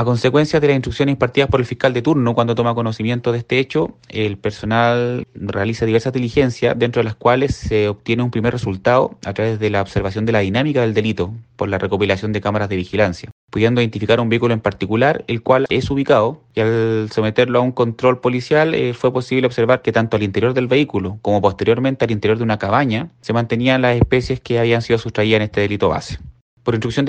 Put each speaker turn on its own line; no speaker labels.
A consecuencia de las instrucciones impartidas por el fiscal de turno cuando toma conocimiento de este hecho, el personal realiza diversas diligencias, dentro de las cuales se obtiene un primer resultado a través de la observación de la dinámica del delito por la recopilación de cámaras de vigilancia, pudiendo identificar un vehículo en particular, el cual es ubicado y al someterlo a un control policial eh, fue posible observar que tanto al interior del vehículo como posteriormente al interior de una cabaña se mantenían las especies que habían sido sustraídas en este delito base. Por instrucción del